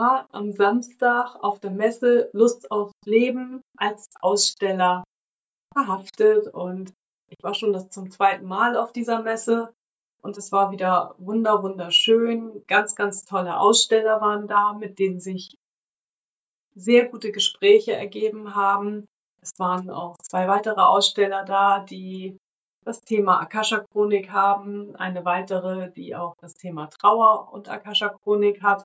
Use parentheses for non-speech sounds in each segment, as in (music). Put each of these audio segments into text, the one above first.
war am Samstag auf der Messe Lust aufs Leben als Aussteller verhaftet und ich war schon das zum zweiten Mal auf dieser Messe und es war wieder wunder wunderschön. Ganz, ganz tolle Aussteller waren da, mit denen sich sehr gute Gespräche ergeben haben. Es waren auch zwei weitere Aussteller da, die das Thema Akasha-Chronik haben, eine weitere, die auch das Thema Trauer und Akasha-Chronik hat.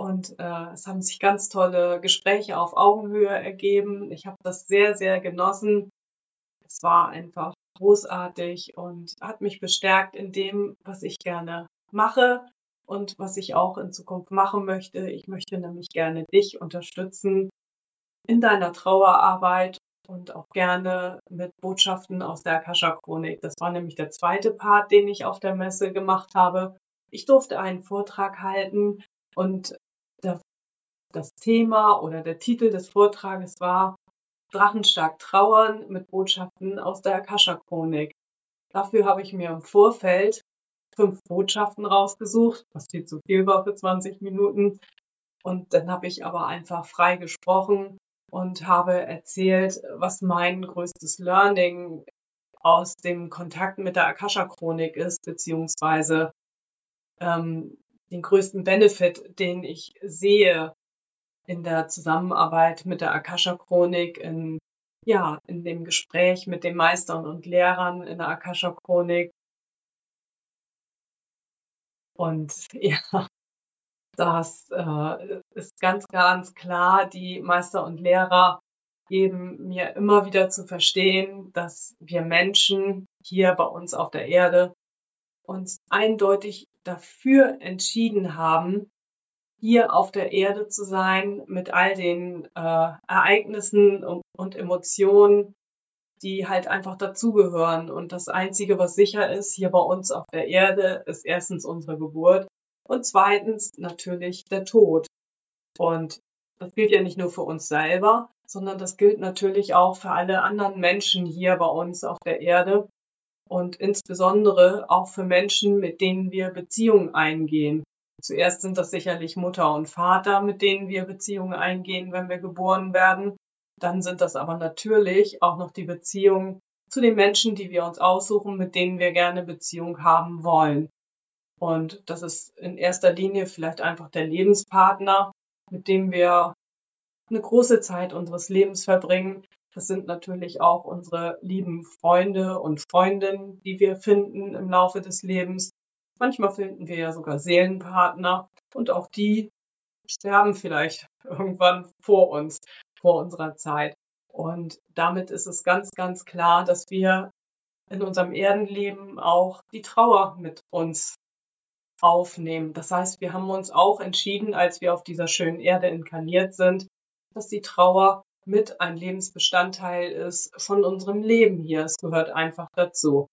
Und äh, es haben sich ganz tolle Gespräche auf Augenhöhe ergeben. Ich habe das sehr, sehr genossen. Es war einfach großartig und hat mich bestärkt in dem, was ich gerne mache und was ich auch in Zukunft machen möchte. Ich möchte nämlich gerne dich unterstützen in deiner Trauerarbeit und auch gerne mit Botschaften aus der Akasha-Chronik. Das war nämlich der zweite Part, den ich auf der Messe gemacht habe. Ich durfte einen Vortrag halten und das Thema oder der Titel des Vortrages war Drachenstark trauern mit Botschaften aus der Akasha-Chronik. Dafür habe ich mir im Vorfeld fünf Botschaften rausgesucht, was viel zu viel war für 20 Minuten. Und dann habe ich aber einfach frei gesprochen und habe erzählt, was mein größtes Learning aus dem Kontakt mit der Akasha-Chronik ist, beziehungsweise ähm, den größten Benefit, den ich sehe in der Zusammenarbeit mit der Akasha-Chronik, in, ja, in dem Gespräch mit den Meistern und Lehrern in der Akasha-Chronik. Und (laughs) ja, das äh, ist ganz, ganz klar, die Meister und Lehrer geben mir immer wieder zu verstehen, dass wir Menschen hier bei uns auf der Erde uns eindeutig dafür entschieden haben, hier auf der Erde zu sein mit all den äh, Ereignissen und, und Emotionen, die halt einfach dazugehören. Und das Einzige, was sicher ist hier bei uns auf der Erde, ist erstens unsere Geburt und zweitens natürlich der Tod. Und das gilt ja nicht nur für uns selber, sondern das gilt natürlich auch für alle anderen Menschen hier bei uns auf der Erde und insbesondere auch für Menschen, mit denen wir Beziehungen eingehen. Zuerst sind das sicherlich Mutter und Vater, mit denen wir Beziehungen eingehen, wenn wir geboren werden. Dann sind das aber natürlich auch noch die Beziehungen zu den Menschen, die wir uns aussuchen, mit denen wir gerne Beziehung haben wollen. Und das ist in erster Linie vielleicht einfach der Lebenspartner, mit dem wir eine große Zeit unseres Lebens verbringen. Das sind natürlich auch unsere lieben Freunde und Freundinnen, die wir finden im Laufe des Lebens. Manchmal finden wir ja sogar Seelenpartner und auch die sterben vielleicht (laughs) irgendwann vor uns, vor unserer Zeit. Und damit ist es ganz, ganz klar, dass wir in unserem Erdenleben auch die Trauer mit uns aufnehmen. Das heißt, wir haben uns auch entschieden, als wir auf dieser schönen Erde inkarniert sind, dass die Trauer mit ein Lebensbestandteil ist von unserem Leben hier. Es gehört einfach dazu.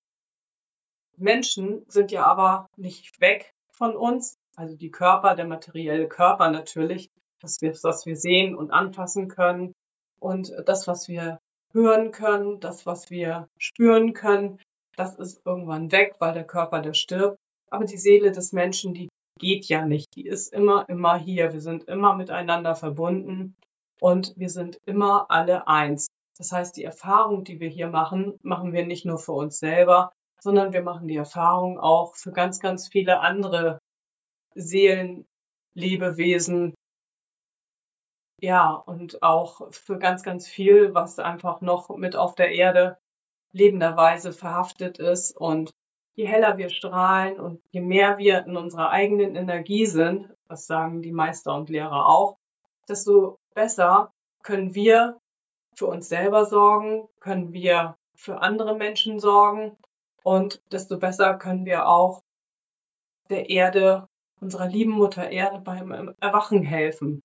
Menschen sind ja aber nicht weg von uns, also die Körper, der materielle Körper natürlich, das, was wir sehen und anfassen können und das, was wir hören können, das, was wir spüren können, das ist irgendwann weg, weil der Körper, der stirbt. Aber die Seele des Menschen, die geht ja nicht. Die ist immer, immer hier. Wir sind immer miteinander verbunden und wir sind immer alle eins. Das heißt, die Erfahrung, die wir hier machen, machen wir nicht nur für uns selber, sondern wir machen die Erfahrung auch für ganz, ganz viele andere Seelen, Lebewesen. Ja, und auch für ganz, ganz viel, was einfach noch mit auf der Erde lebenderweise verhaftet ist und je heller wir strahlen und je mehr wir in unserer eigenen Energie sind, das sagen die Meister und Lehrer auch, desto besser können wir für uns selber sorgen, können wir für andere Menschen sorgen und desto besser können wir auch der Erde, unserer lieben Mutter Erde beim Erwachen helfen.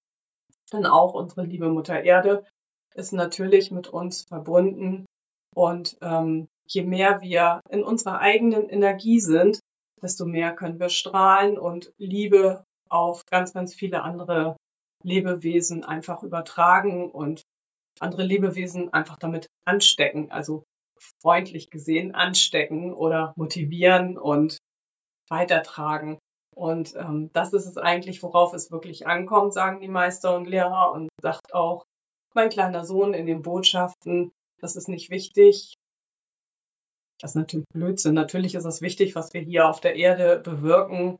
Denn auch unsere liebe Mutter Erde ist natürlich mit uns verbunden und ähm, je mehr wir in unserer eigenen Energie sind, desto mehr können wir strahlen und Liebe auf ganz, ganz viele andere Lebewesen einfach übertragen und andere Lebewesen einfach damit anstecken, also freundlich gesehen anstecken oder motivieren und weitertragen. Und ähm, das ist es eigentlich, worauf es wirklich ankommt, sagen die Meister und Lehrer. Und sagt auch mein kleiner Sohn in den Botschaften, das ist nicht wichtig. Das ist natürlich Blödsinn. Natürlich ist es wichtig, was wir hier auf der Erde bewirken,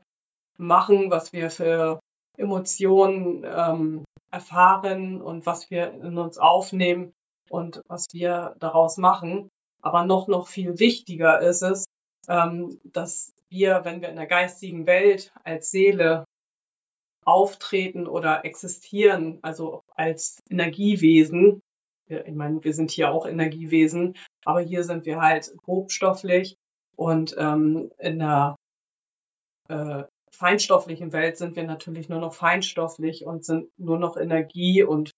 machen, was wir für Emotionen ähm, erfahren und was wir in uns aufnehmen und was wir daraus machen. Aber noch, noch viel wichtiger ist es, ähm, dass wir, wenn wir in der geistigen Welt als Seele auftreten oder existieren, also als Energiewesen, ich meine, wir sind hier auch Energiewesen, aber hier sind wir halt grobstofflich und ähm, in der äh, feinstofflichen Welt sind wir natürlich nur noch feinstofflich und sind nur noch Energie und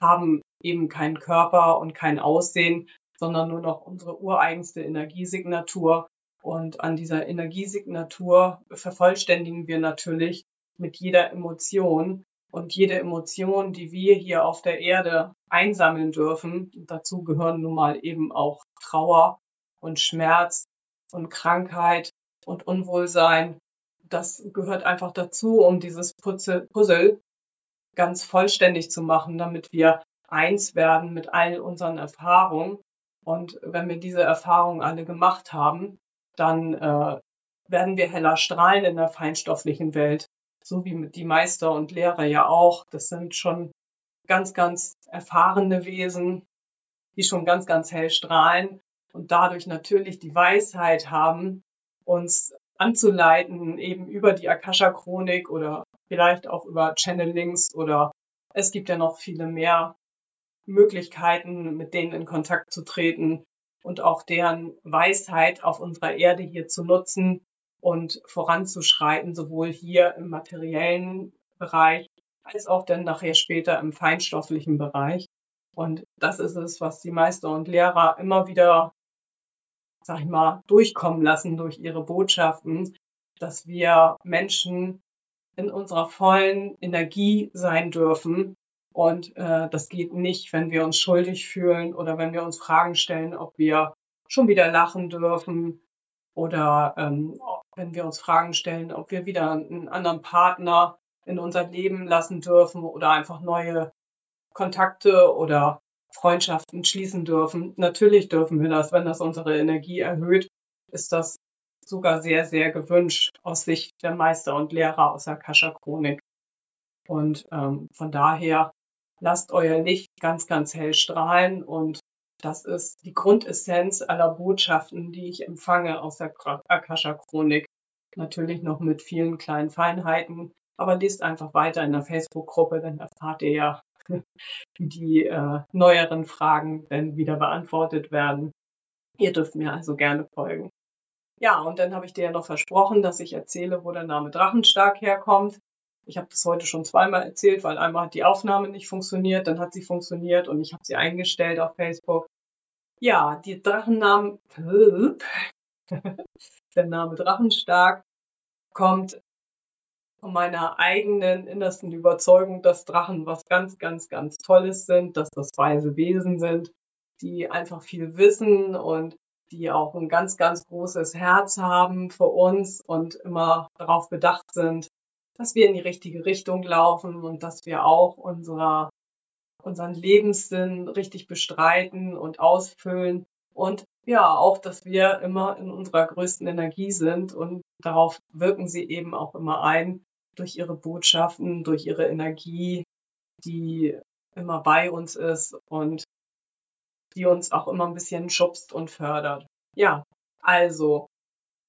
haben eben keinen Körper und kein Aussehen, sondern nur noch unsere ureigenste Energiesignatur. Und an dieser Energiesignatur vervollständigen wir natürlich mit jeder Emotion. Und jede Emotion, die wir hier auf der Erde einsammeln dürfen, dazu gehören nun mal eben auch Trauer und Schmerz und Krankheit und Unwohlsein. Das gehört einfach dazu, um dieses Puzzle ganz vollständig zu machen, damit wir eins werden mit all unseren Erfahrungen. Und wenn wir diese Erfahrungen alle gemacht haben, dann äh, werden wir heller strahlen in der feinstofflichen Welt so wie die Meister und Lehrer ja auch. Das sind schon ganz, ganz erfahrene Wesen, die schon ganz, ganz hell strahlen und dadurch natürlich die Weisheit haben, uns anzuleiten, eben über die Akasha-Chronik oder vielleicht auch über Channelings oder es gibt ja noch viele mehr Möglichkeiten, mit denen in Kontakt zu treten und auch deren Weisheit auf unserer Erde hier zu nutzen, und voranzuschreiten, sowohl hier im materiellen Bereich als auch dann nachher später im feinstofflichen Bereich. Und das ist es, was die Meister und Lehrer immer wieder, sag ich mal, durchkommen lassen durch ihre Botschaften, dass wir Menschen in unserer vollen Energie sein dürfen. Und äh, das geht nicht, wenn wir uns schuldig fühlen oder wenn wir uns Fragen stellen, ob wir schon wieder lachen dürfen oder ähm, wenn wir uns Fragen stellen, ob wir wieder einen anderen Partner in unser Leben lassen dürfen oder einfach neue Kontakte oder Freundschaften schließen dürfen. Natürlich dürfen wir das, wenn das unsere Energie erhöht, ist das sogar sehr, sehr gewünscht aus Sicht der Meister und Lehrer aus der Kascha-Chronik. Und ähm, von daher lasst euer Licht ganz, ganz hell strahlen und das ist die Grundessenz aller Botschaften, die ich empfange aus der Akasha-Chronik. Natürlich noch mit vielen kleinen Feinheiten, aber lest einfach weiter in der Facebook-Gruppe, dann erfahrt ihr ja, (laughs) wie die äh, neueren Fragen dann wieder beantwortet werden. Ihr dürft mir also gerne folgen. Ja, und dann habe ich dir ja noch versprochen, dass ich erzähle, wo der Name Drachenstark herkommt. Ich habe das heute schon zweimal erzählt, weil einmal hat die Aufnahme nicht funktioniert, dann hat sie funktioniert und ich habe sie eingestellt auf Facebook. Ja, die Drachennamen, (laughs) der Name Drachenstark kommt von meiner eigenen innersten Überzeugung, dass Drachen was ganz, ganz, ganz Tolles sind, dass das weise Wesen sind, die einfach viel wissen und die auch ein ganz, ganz großes Herz haben für uns und immer darauf bedacht sind, dass wir in die richtige Richtung laufen und dass wir auch unserer, unseren Lebenssinn richtig bestreiten und ausfüllen. Und ja, auch, dass wir immer in unserer größten Energie sind und darauf wirken sie eben auch immer ein durch ihre Botschaften, durch ihre Energie, die immer bei uns ist und die uns auch immer ein bisschen schubst und fördert. Ja, also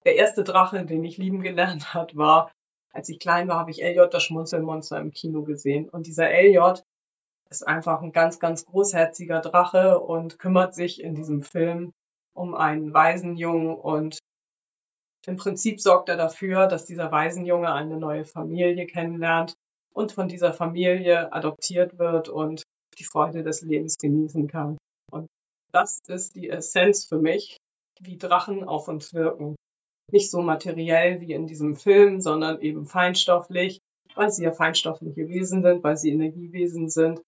der erste Drache, den ich lieben gelernt (laughs) hat, war als ich klein war, habe ich Elliot das Schmunzelmonster im Kino gesehen. Und dieser Elliot ist einfach ein ganz, ganz großherziger Drache und kümmert sich in diesem Film um einen Waisenjungen und im Prinzip sorgt er dafür, dass dieser Waisenjunge eine neue Familie kennenlernt und von dieser Familie adoptiert wird und die Freude des Lebens genießen kann. Und das ist die Essenz für mich, wie Drachen auf uns wirken nicht so materiell wie in diesem Film, sondern eben feinstofflich, weil sie ja feinstoffliche Wesen sind, weil sie Energiewesen sind.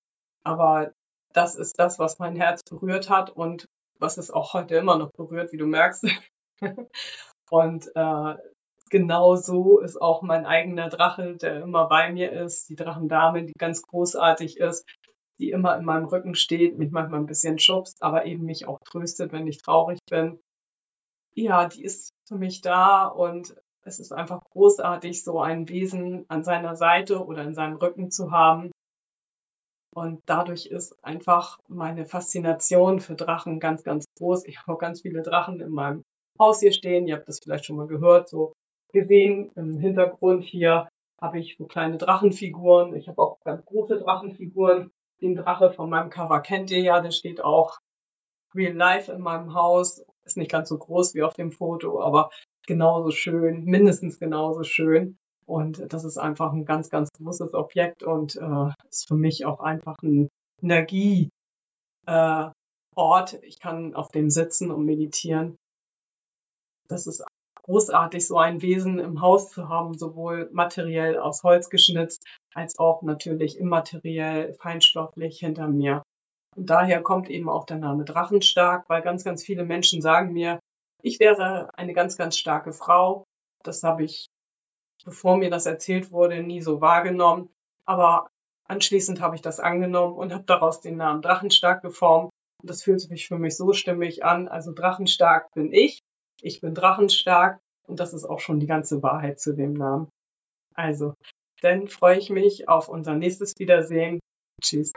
Aber das ist das, was mein Herz berührt hat und was es auch heute immer noch berührt, wie du merkst. (laughs) und äh, genau so ist auch mein eigener Drache, der immer bei mir ist, die Drachendame, die ganz großartig ist, die immer in meinem Rücken steht, mich manchmal ein bisschen schubst, aber eben mich auch tröstet, wenn ich traurig bin. Ja, die ist für mich da und es ist einfach großartig, so ein Wesen an seiner Seite oder in seinem Rücken zu haben. Und dadurch ist einfach meine Faszination für Drachen ganz, ganz groß. Ich habe auch ganz viele Drachen in meinem Haus hier stehen. Ihr habt das vielleicht schon mal gehört, so gesehen. Im Hintergrund hier habe ich so kleine Drachenfiguren. Ich habe auch ganz große Drachenfiguren. Den Drache von meinem Cover kennt ihr ja, der steht auch real life in meinem Haus. Ist nicht ganz so groß wie auf dem Foto, aber genauso schön, mindestens genauso schön. Und das ist einfach ein ganz, ganz großes Objekt und äh, ist für mich auch einfach ein Energieort. Äh, ich kann auf dem sitzen und meditieren. Das ist großartig, so ein Wesen im Haus zu haben, sowohl materiell aus Holz geschnitzt, als auch natürlich immateriell, feinstofflich hinter mir. Und daher kommt eben auch der Name Drachenstark, weil ganz, ganz viele Menschen sagen mir, ich wäre eine ganz, ganz starke Frau. Das habe ich, bevor mir das erzählt wurde, nie so wahrgenommen. Aber anschließend habe ich das angenommen und habe daraus den Namen Drachenstark geformt. Und das fühlt sich für mich so stimmig an. Also Drachenstark bin ich ich bin drachenstark und das ist auch schon die ganze Wahrheit zu dem Namen. Also, dann freue ich mich auf unser nächstes Wiedersehen. Tschüss.